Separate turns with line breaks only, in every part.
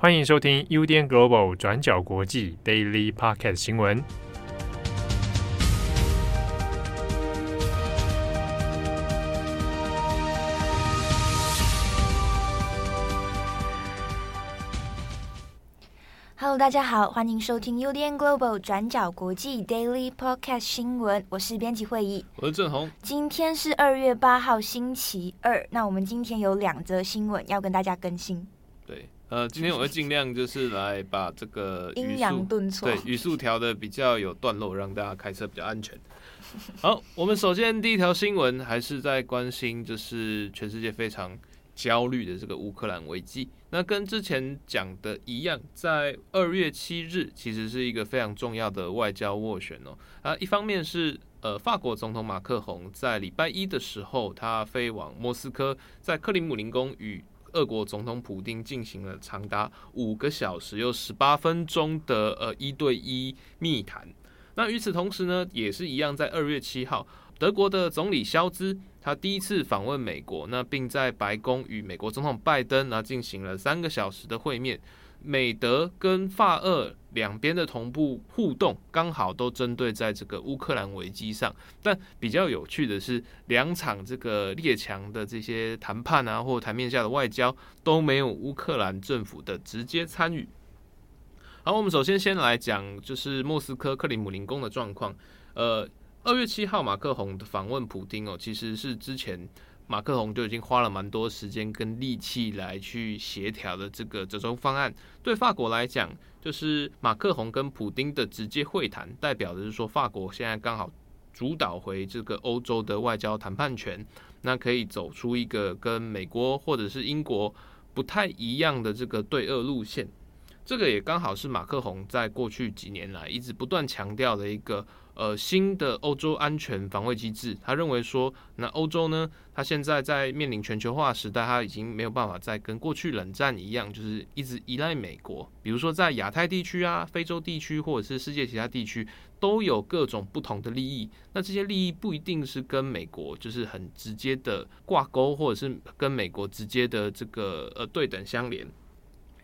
欢迎收听 UDN Global 转角国际 Daily Podcast 新闻。
Hello，大家好，欢迎收听 UDN Global 转角国际 Daily Podcast 新闻。我是编辑会议，
我是郑红。
今天是二月八号，星期二。那我们今天有两则新闻要跟大家更新。
对。呃，今天我会尽量就是来把这个
阴阳顿挫，
对语速调的比较有段落，让大家开车比较安全。好，我们首先第一条新闻还是在关心，就是全世界非常焦虑的这个乌克兰危机。那跟之前讲的一样，在二月七日其实是一个非常重要的外交斡旋哦。啊，一方面是呃，法国总统马克宏在礼拜一的时候，他飞往莫斯科，在克里姆林宫与俄国总统普京进行了长达五个小时又十八分钟的呃一对一密谈。那与此同时呢，也是一样，在二月七号，德国的总理肖兹他第一次访问美国，那并在白宫与美国总统拜登那进行了三个小时的会面。美德跟法俄两边的同步互动，刚好都针对在这个乌克兰危机上。但比较有趣的是，两场这个列强的这些谈判啊，或台面下的外交都没有乌克兰政府的直接参与。好，我们首先先来讲，就是莫斯科克里姆林宫的状况。呃，二月七号马克宏访问普丁哦，其实是之前。马克宏就已经花了蛮多时间跟力气来去协调的这个折中方案，对法国来讲，就是马克宏跟普丁的直接会谈，代表的是说法国现在刚好主导回这个欧洲的外交谈判权，那可以走出一个跟美国或者是英国不太一样的这个对俄路线。这个也刚好是马克宏在过去几年来一直不断强调的一个呃新的欧洲安全防卫机制。他认为说，那欧洲呢，他现在在面临全球化时代，他已经没有办法再跟过去冷战一样，就是一直依赖美国。比如说在亚太地区啊、非洲地区或者是世界其他地区，都有各种不同的利益。那这些利益不一定是跟美国就是很直接的挂钩，或者是跟美国直接的这个呃对等相连。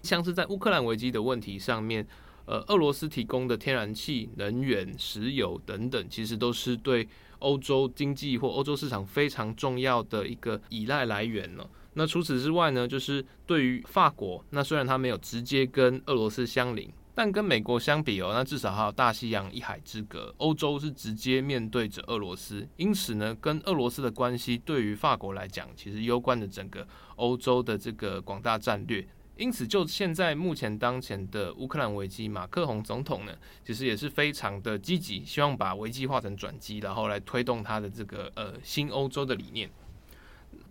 像是在乌克兰危机的问题上面，呃，俄罗斯提供的天然气、能源、石油等等，其实都是对欧洲经济或欧洲市场非常重要的一个依赖来源了。那除此之外呢，就是对于法国，那虽然它没有直接跟俄罗斯相邻，但跟美国相比哦，那至少还有大西洋一海之隔，欧洲是直接面对着俄罗斯，因此呢，跟俄罗斯的关系对于法国来讲，其实攸关的整个欧洲的这个广大战略。因此，就现在目前当前的乌克兰危机，马克宏总统呢，其实也是非常的积极，希望把危机化成转机，然后来推动他的这个呃新欧洲的理念。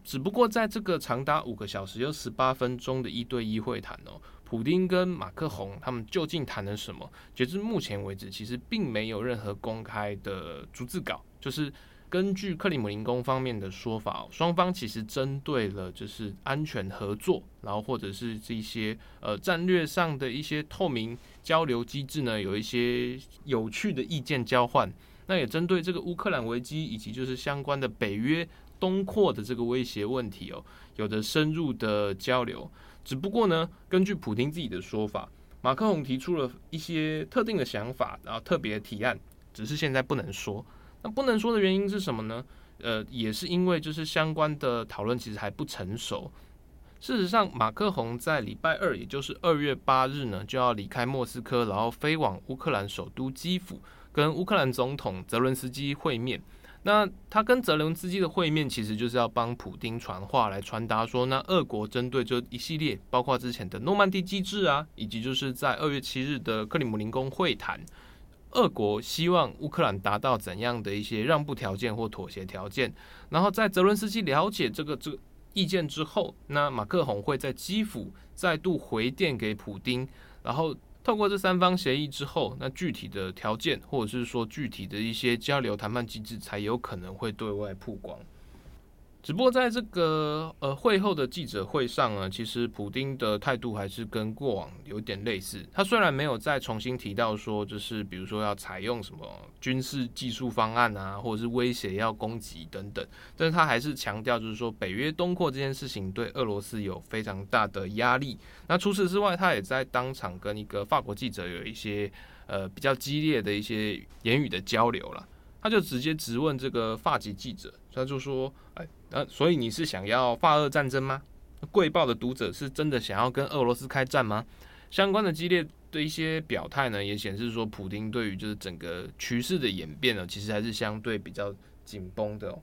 只不过在这个长达五个小时又十八分钟的一对一会谈哦，普丁跟马克宏他们究竟谈了什么？截至目前为止，其实并没有任何公开的逐字稿，就是。根据克里姆林宫方面的说法，双方其实针对了就是安全合作，然后或者是这些呃战略上的一些透明交流机制呢，有一些有趣的意见交换。那也针对这个乌克兰危机以及就是相关的北约东扩的这个威胁问题哦，有着深入的交流。只不过呢，根据普丁自己的说法，马克宏提出了一些特定的想法，然后特别提案，只是现在不能说。那不能说的原因是什么呢？呃，也是因为就是相关的讨论其实还不成熟。事实上，马克宏在礼拜二，也就是二月八日呢，就要离开莫斯科，然后飞往乌克兰首都基辅，跟乌克兰总统泽伦斯基会面。那他跟泽伦斯基的会面，其实就是要帮普丁传话，来传达说，那俄国针对这一系列，包括之前的诺曼底机制啊，以及就是在二月七日的克里姆林宫会谈。俄国希望乌克兰达到怎样的一些让步条件或妥协条件？然后在泽伦斯基了解这个这个意见之后，那马克宏会在基辅再度回电给普丁，然后透过这三方协议之后，那具体的条件或者是说具体的一些交流谈判机制才有可能会对外曝光。只不过在这个呃会后的记者会上呢，其实普丁的态度还是跟过往有点类似。他虽然没有再重新提到说，就是比如说要采用什么军事技术方案啊，或者是威胁要攻击等等，但是他还是强调，就是说北约东扩这件事情对俄罗斯有非常大的压力。那除此之外，他也在当场跟一个法国记者有一些呃比较激烈的一些言语的交流了。他就直接质问这个法籍记者，他就说：“哎，那所以你是想要法俄战争吗？贵报的读者是真的想要跟俄罗斯开战吗？”相关的激烈的一些表态呢，也显示说，普京对于就是整个局势的演变呢，其实还是相对比较紧绷的哦。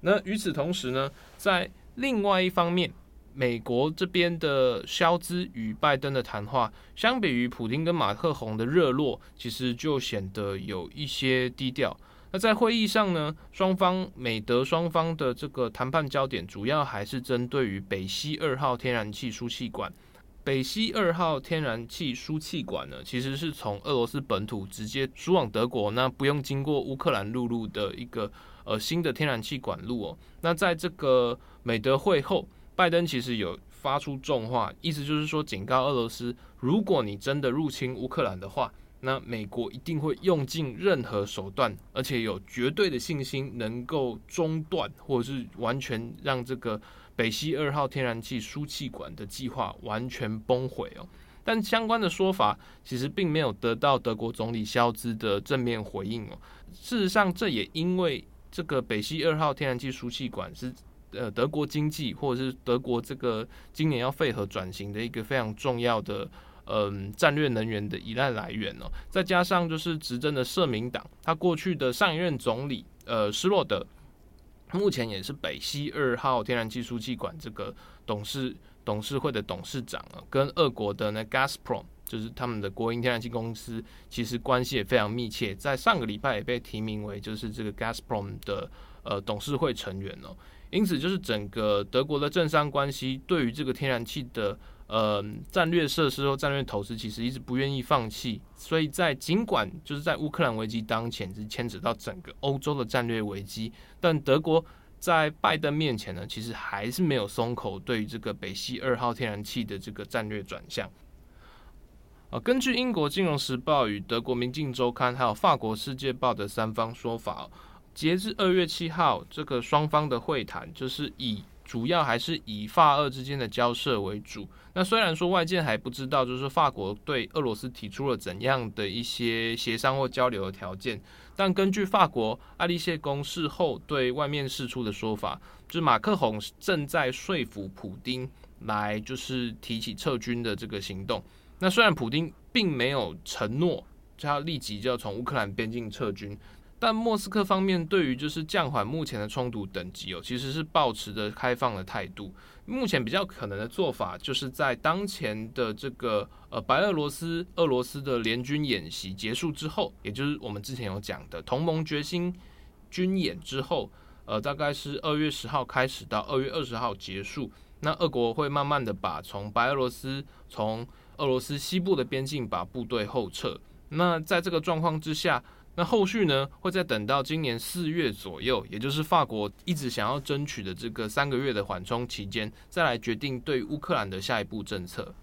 那与此同时呢，在另外一方面，美国这边的肖兹与拜登的谈话，相比于普京跟马克宏的热络，其实就显得有一些低调。那在会议上呢，双方美德双方的这个谈判焦点主要还是针对于北溪二号天然气输气管。北溪二号天然气输气管呢，其实是从俄罗斯本土直接输往德国，那不用经过乌克兰陆路的一个呃新的天然气管路哦。那在这个美德会后，拜登其实有发出重话，意思就是说警告俄罗斯，如果你真的入侵乌克兰的话。那美国一定会用尽任何手段，而且有绝对的信心能够中断或者是完全让这个北溪二号天然气输气管的计划完全崩毁哦。但相关的说法其实并没有得到德国总理肖兹的正面回应哦。事实上，这也因为这个北溪二号天然气输气管是呃德国经济或者是德国这个今年要废核转型的一个非常重要的。嗯，战略能源的依赖来源哦，再加上就是执政的社民党，他过去的上一任总理呃施洛德，目前也是北溪二号天然气输气管这个董事董事会的董事长啊，跟俄国的那 Gazprom 就是他们的国营天然气公司，其实关系也非常密切，在上个礼拜也被提名为就是这个 Gazprom 的呃董事会成员哦，因此就是整个德国的政商关系对于这个天然气的。呃，战略设施或战略投资其实一直不愿意放弃，所以在尽管就是在乌克兰危机当前是牵扯到整个欧洲的战略危机，但德国在拜登面前呢，其实还是没有松口，对于这个北溪二号天然气的这个战略转向。啊，根据英国金融时报与德国明镜周刊还有法国世界报的三方说法，截至二月七号，这个双方的会谈就是以。主要还是以法俄之间的交涉为主。那虽然说外界还不知道，就是法国对俄罗斯提出了怎样的一些协商或交流的条件，但根据法国爱丽舍宫事后对外面释出的说法，就是马克宏正在说服普丁来就是提起撤军的这个行动。那虽然普丁并没有承诺，就要立即就要从乌克兰边境撤军。但莫斯科方面对于就是降缓目前的冲突等级哦，其实是保持着开放的态度。目前比较可能的做法，就是在当前的这个呃白俄罗斯俄罗斯的联军演习结束之后，也就是我们之前有讲的同盟决心军演之后，呃，大概是二月十号开始到二月二十号结束。那俄国会慢慢的把从白俄罗斯从俄罗斯西部的边境把部队后撤。那在这个状况之下。那后续呢，会再等到今年四月左右，也就是法国一直想要争取的这个三个月的缓冲期间，再来决定对乌克兰的下一步政策。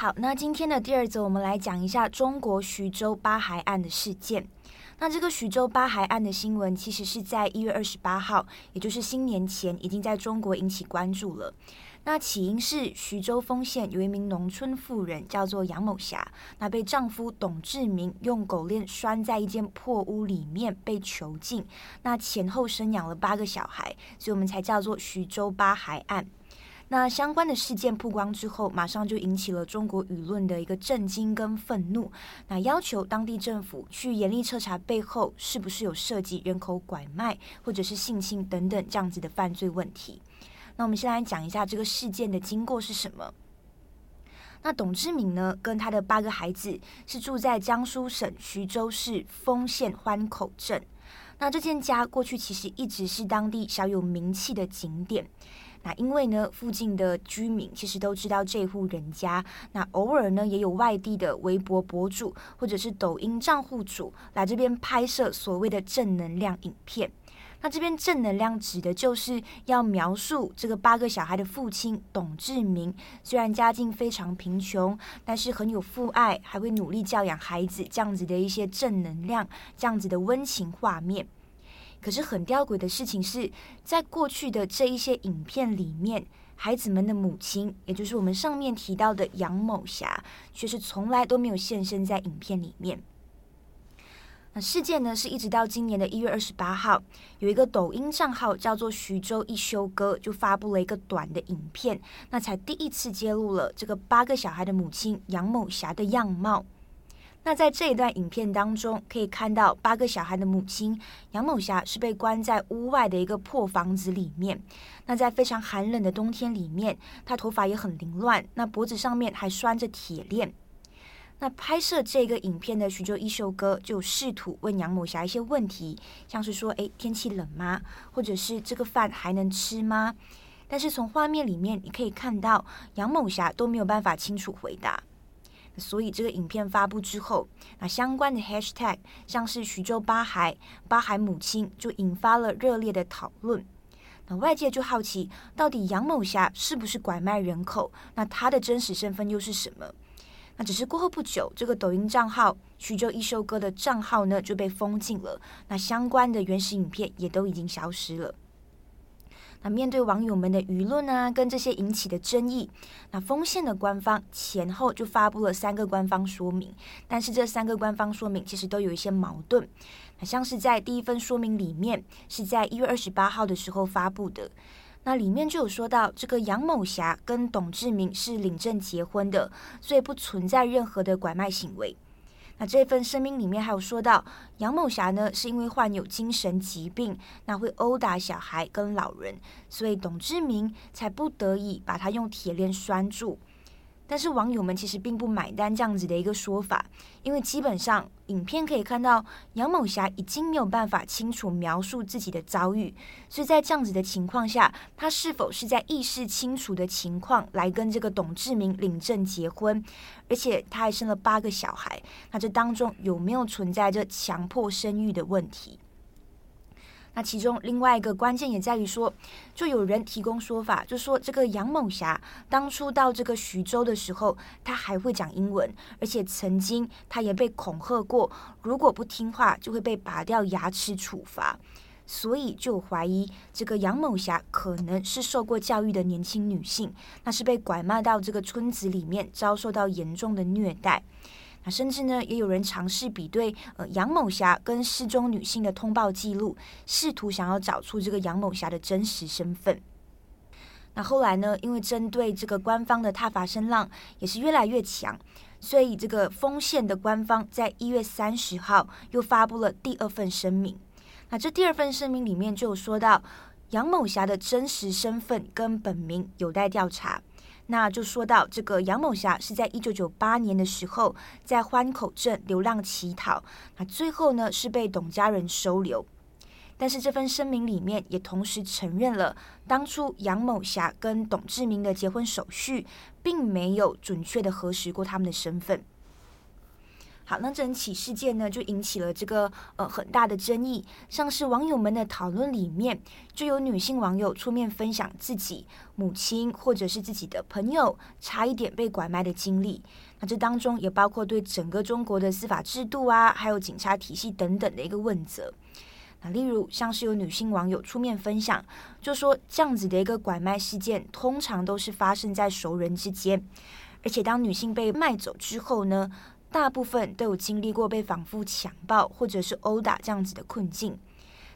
好，那今天的第二则，我们来讲一下中国徐州八海案的事件。那这个徐州八海案的新闻，其实是在一月二十八号，也就是新年前，已经在中国引起关注了。那起因是徐州丰县有一名农村妇人叫做杨某霞，那被丈夫董志明用狗链拴在一间破屋里面被囚禁，那前后生养了八个小孩，所以我们才叫做徐州八海案。那相关的事件曝光之后，马上就引起了中国舆论的一个震惊跟愤怒，那要求当地政府去严厉彻查背后是不是有涉及人口拐卖或者是性侵等等这样子的犯罪问题。那我们先来讲一下这个事件的经过是什么。那董志明呢，跟他的八个孩子是住在江苏省徐州市丰县欢口镇。那这件家过去其实一直是当地小有名气的景点。那因为呢，附近的居民其实都知道这户人家。那偶尔呢，也有外地的微博博主或者是抖音账户主来这边拍摄所谓的正能量影片。那这边正能量指的就是要描述这个八个小孩的父亲董志明，虽然家境非常贫穷，但是很有父爱，还会努力教养孩子，这样子的一些正能量，这样子的温情画面。可是很吊诡的事情是，在过去的这一些影片里面，孩子们的母亲，也就是我们上面提到的杨某霞，却是从来都没有现身在影片里面。那事件呢，是一直到今年的一月二十八号，有一个抖音账号叫做徐州一休哥，就发布了一个短的影片，那才第一次揭露了这个八个小孩的母亲杨某霞的样貌。那在这一段影片当中，可以看到八个小孩的母亲杨某霞是被关在屋外的一个破房子里面。那在非常寒冷的冬天里面，她头发也很凌乱，那脖子上面还拴着铁链。那拍摄这个影片的徐州一秀哥就试图问杨某霞一些问题，像是说：“诶，天气冷吗？或者是这个饭还能吃吗？”但是从画面里面你可以看到，杨某霞都没有办法清楚回答。所以这个影片发布之后，那相关的 hashtag 像是徐州八孩、八孩母亲，就引发了热烈的讨论。那外界就好奇，到底杨某霞是不是拐卖人口？那她的真实身份又是什么？那只是过后不久，这个抖音账号徐州一休哥的账号呢就被封禁了。那相关的原始影片也都已经消失了。那面对网友们的舆论啊，跟这些引起的争议，那丰县的官方前后就发布了三个官方说明，但是这三个官方说明其实都有一些矛盾。那像是在第一份说明里面，是在一月二十八号的时候发布的。那里面就有说到，这个杨某霞跟董志明是领证结婚的，所以不存在任何的拐卖行为。那这份声明里面还有说到，杨某霞呢是因为患有精神疾病，那会殴打小孩跟老人，所以董志明才不得已把他用铁链拴住。但是网友们其实并不买单这样子的一个说法，因为基本上影片可以看到杨某霞已经没有办法清楚描述自己的遭遇，所以在这样子的情况下，她是否是在意识清楚的情况来跟这个董志明领证结婚，而且她还生了八个小孩，那这当中有没有存在着强迫生育的问题？那其中另外一个关键也在于说，就有人提供说法，就说这个杨某霞当初到这个徐州的时候，她还会讲英文，而且曾经她也被恐吓过，如果不听话就会被拔掉牙齿处罚，所以就怀疑这个杨某霞可能是受过教育的年轻女性，那是被拐卖到这个村子里面，遭受到严重的虐待。那甚至呢，也有人尝试比对呃杨某霞跟失踪女性的通报记录，试图想要找出这个杨某霞的真实身份。那后来呢，因为针对这个官方的挞伐声浪也是越来越强，所以这个丰县的官方在一月三十号又发布了第二份声明。那这第二份声明里面就有说到，杨某霞的真实身份跟本名有待调查。那就说到这个杨某霞是在一九九八年的时候在欢口镇流浪乞讨，那最后呢是被董家人收留，但是这份声明里面也同时承认了当初杨某霞跟董志明的结婚手续并没有准确的核实过他们的身份。好，那整起事件呢，就引起了这个呃很大的争议。像是网友们的讨论里面，就有女性网友出面分享自己母亲或者是自己的朋友差一点被拐卖的经历。那这当中也包括对整个中国的司法制度啊，还有警察体系等等的一个问责。那例如像是有女性网友出面分享，就说这样子的一个拐卖事件，通常都是发生在熟人之间，而且当女性被卖走之后呢，大部分都有经历过被反复强暴或者是殴打这样子的困境。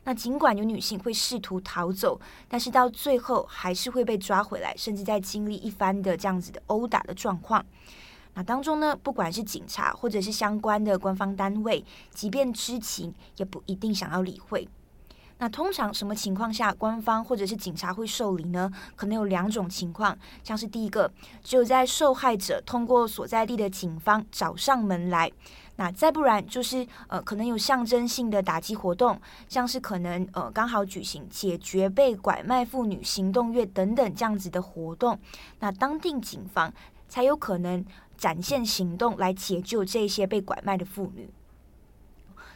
那尽管有女性会试图逃走，但是到最后还是会被抓回来，甚至在经历一番的这样子的殴打的状况。那当中呢，不管是警察或者是相关的官方单位，即便知情，也不一定想要理会。那通常什么情况下官方或者是警察会受理呢？可能有两种情况，像是第一个，只有在受害者通过所在地的警方找上门来，那再不然就是呃，可能有象征性的打击活动，像是可能呃刚好举行解决被拐卖妇女行动月等等这样子的活动，那当地警方才有可能展现行动来解救这些被拐卖的妇女。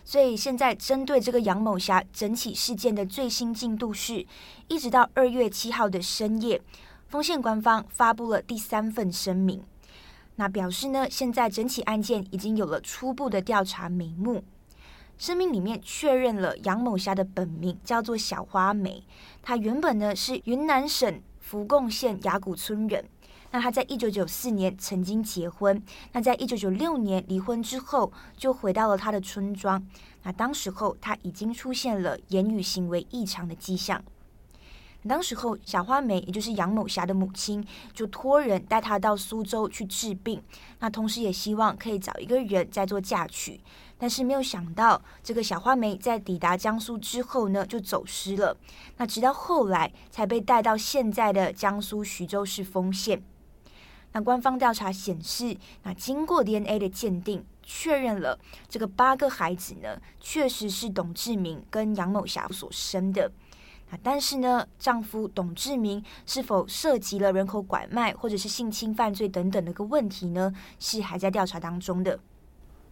所以现在针对这个杨某霞整起事件的最新进度是，一直到二月七号的深夜，丰县官方发布了第三份声明，那表示呢，现在整起案件已经有了初步的调查眉目。声明里面确认了杨某霞的本名叫做小花梅，她原本呢是云南省福贡县雅谷村人。那他在一九九四年曾经结婚，那在一九九六年离婚之后就回到了他的村庄。那当时候他已经出现了言语行为异常的迹象。当时候小花梅也就是杨某霞的母亲就托人带他到苏州去治病，那同时也希望可以找一个人再做嫁娶。但是没有想到，这个小花梅在抵达江苏之后呢，就走失了。那直到后来才被带到现在的江苏徐州市丰县。官方调查显示，那经过 DNA 的鉴定，确认了这个八个孩子呢，确实是董志明跟杨某霞所生的。那但是呢，丈夫董志明是否涉及了人口拐卖或者是性侵犯罪等等的一个问题呢？是还在调查当中的。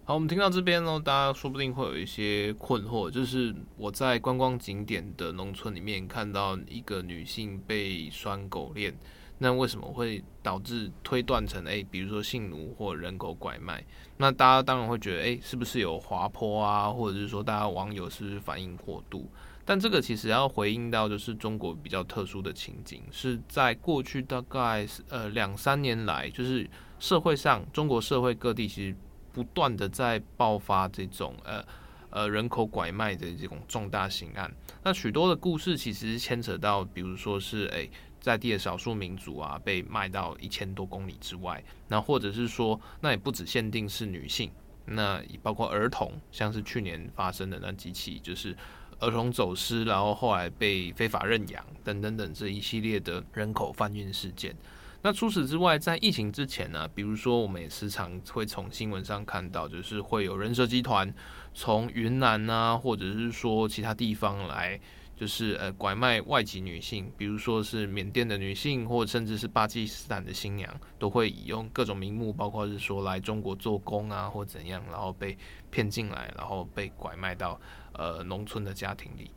好，我们听到这边呢，大家说不定会有一些困惑，就是我在观光景点的农村里面看到一个女性被拴狗链，那为什么会导致推断成诶、比如说性奴或人口拐卖？那大家当然会觉得，诶、是不是有滑坡啊，或者是说大家网友是不是反应过度？但这个其实要回应到，就是中国比较特殊的情景，是在过去大概呃两三年来，就是社会上中国社会各地其实。不断的在爆发这种呃呃人口拐卖的这种重大刑案，那许多的故事其实牵扯到，比如说是诶、在地的少数民族啊被卖到一千多公里之外，那或者是说那也不只限定是女性，那包括儿童，像是去年发生的那几起就是儿童走失，然后后来被非法认养等等等这一系列的人口贩运事件。那除此之外，在疫情之前呢，比如说我们也时常会从新闻上看到，就是会有人蛇集团从云南啊，或者是说其他地方来，就是呃拐卖外籍女性，比如说是缅甸的女性，或甚至是巴基斯坦的新娘，都会以用各种名目，包括是说来中国做工啊，或怎样，然后被骗进来，然后被拐卖到呃农村的家庭里。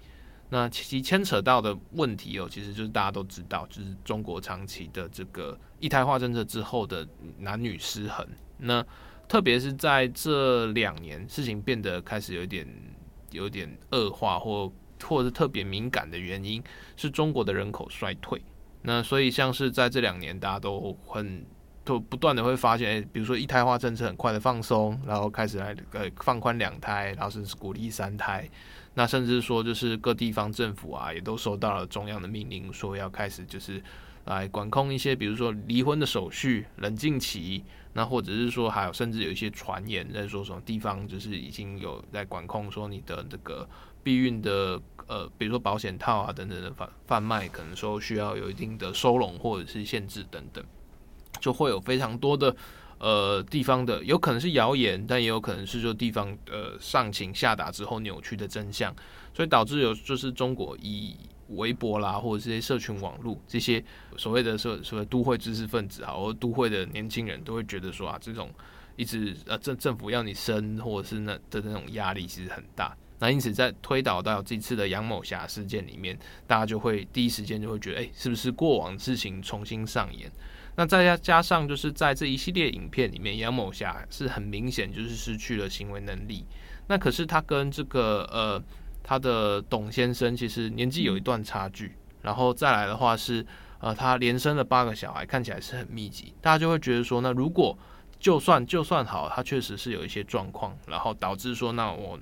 那其牵扯到的问题哦，其实就是大家都知道，就是中国长期的这个一胎化政策之后的男女失衡。那特别是在这两年，事情变得开始有点有点恶化，或或者特别敏感的原因，是中国的人口衰退。那所以像是在这两年，大家都很都不断的会发现，诶，比如说一胎化政策很快的放松，然后开始来呃放宽两胎，然后甚至鼓励三胎。那甚至说，就是各地方政府啊，也都收到了中央的命令，说要开始就是来管控一些，比如说离婚的手续、冷静期，那或者是说还有甚至有一些传言在说什么地方就是已经有在管控，说你的这个避孕的呃，比如说保险套啊等等的贩贩卖，可能说需要有一定的收容或者是限制等等，就会有非常多的。呃，地方的有可能是谣言，但也有可能是说地方呃上情下达之后扭曲的真相，所以导致有就是中国以微博啦或者这些社群网络这些所谓的社所谓都会知识分子啊，或都会的年轻人都会觉得说啊，这种一直呃政政府要你生或者是那的那种压力其实很大，那因此在推导到这次的杨某侠事件里面，大家就会第一时间就会觉得，哎、是不是过往事情重新上演？那再加加上，就是在这一系列影片里面，杨某侠是很明显就是失去了行为能力。那可是他跟这个呃他的董先生其实年纪有一段差距，然后再来的话是呃他连生了八个小孩，看起来是很密集，大家就会觉得说，那如果就算就算好，他确实是有一些状况，然后导致说，那我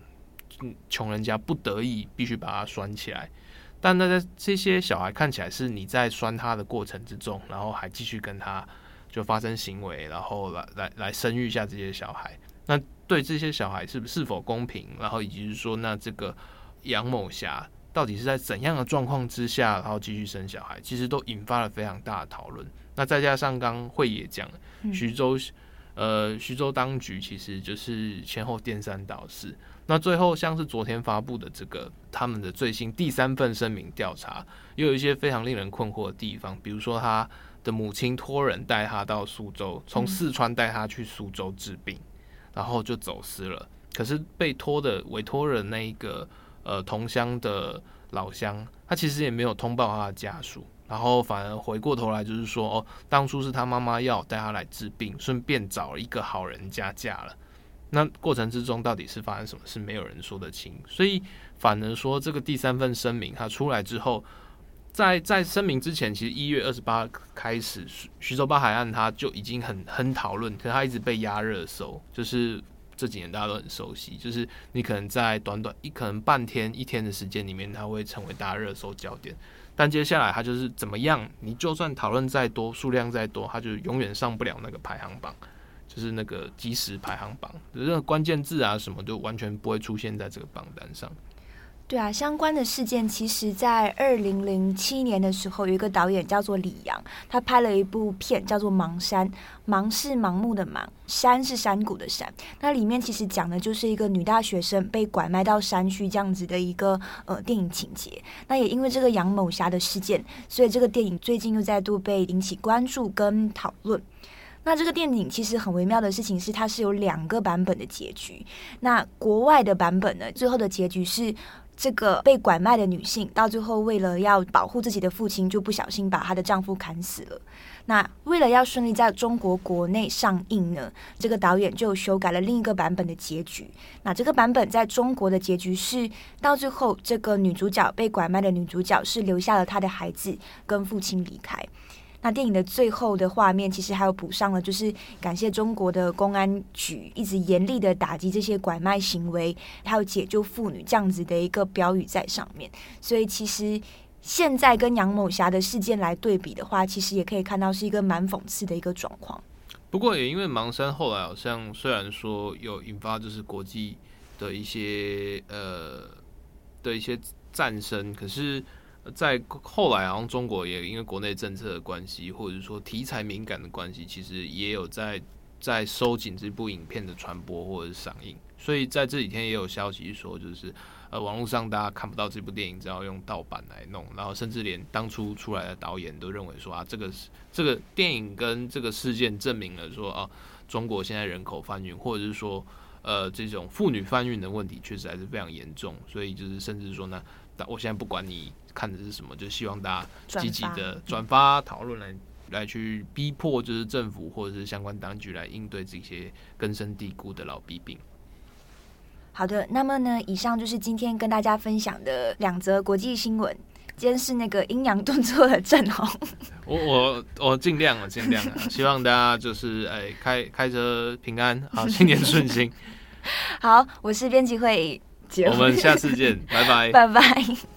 穷人家不得已必须把他拴起来。但那在这些小孩看起来是你在拴他的过程之中，然后还继续跟他就发生行为，然后来来来生育下这些小孩。那对这些小孩是是否公平？然后以及是说，那这个杨某霞到底是在怎样的状况之下，然后继续生小孩？其实都引发了非常大的讨论。那再加上刚慧也讲，徐州呃徐州当局其实就是前后颠三倒四。那最后，像是昨天发布的这个他们的最新第三份声明调查，也有一些非常令人困惑的地方，比如说他的母亲托人带他到苏州，从四川带他去苏州治病，然后就走失了。可是被托的委托人那一个呃同乡的老乡，他其实也没有通报他的家属，然后反而回过头来就是说，哦，当初是他妈妈要带他来治病，顺便找一个好人家嫁了。那过程之中到底是发生什么事，没有人说得清。所以反而说这个第三份声明他出来之后，在在声明之前，其实一月二十八开始，徐州八海岸他就已经很很讨论，可是他一直被压热搜，就是。这几年大家都很熟悉，就是你可能在短短一可能半天一天的时间里面，它会成为大家热搜焦点。但接下来他就是怎么样，你就算讨论再多，数量再多，他就永远上不了那个排行榜，就是那个即时排行榜，就是关键字啊什么，就完全不会出现在这个榜单上。
对啊，相关的事件其实，在二零零七年的时候，有一个导演叫做李阳，他拍了一部片叫做《盲山》，盲是盲目的盲，山是山谷的山。那里面其实讲的就是一个女大学生被拐卖到山区这样子的一个呃电影情节。那也因为这个杨某侠的事件，所以这个电影最近又再度被引起关注跟讨论。那这个电影其实很微妙的事情是，它是有两个版本的结局。那国外的版本呢，最后的结局是。这个被拐卖的女性，到最后为了要保护自己的父亲，就不小心把她的丈夫砍死了。那为了要顺利在中国国内上映呢，这个导演就修改了另一个版本的结局。那这个版本在中国的结局是，到最后这个女主角被拐卖的女主角是留下了她的孩子跟父亲离开。那电影的最后的画面，其实还有补上了，就是感谢中国的公安局一直严厉的打击这些拐卖行为，还有解救妇女这样子的一个标语在上面。所以其实现在跟杨某侠的事件来对比的话，其实也可以看到是一个蛮讽刺的一个状况。
不过也因为盲山后来好像虽然说有引发就是国际的一些呃的一些战声，可是。在后来，好像中国也因为国内政策的关系，或者是说题材敏感的关系，其实也有在在收紧这部影片的传播或者是上映。所以在这几天也有消息说，就是呃，网络上大家看不到这部电影，只要用盗版来弄，然后甚至连当初出来的导演都认为说啊，这个是这个电影跟这个事件证明了说啊，中国现在人口贩运，或者是说呃这种妇女贩运的问题确实还是非常严重。所以就是甚至说呢，我现在不管你。看的是什么？就希望大家积极的转发讨论来来去逼迫，就是政府或者是相关当局来应对这些根深蒂固的老弊病。
好的，那么呢，以上就是今天跟大家分享的两则国际新闻。今天是那个阴阳顿挫的阵容，
我我我尽量了，尽量了，希望大家就是哎开开车平安，好，新年顺心。
好，我是编辑会议，
我们下次见，拜拜，
拜拜。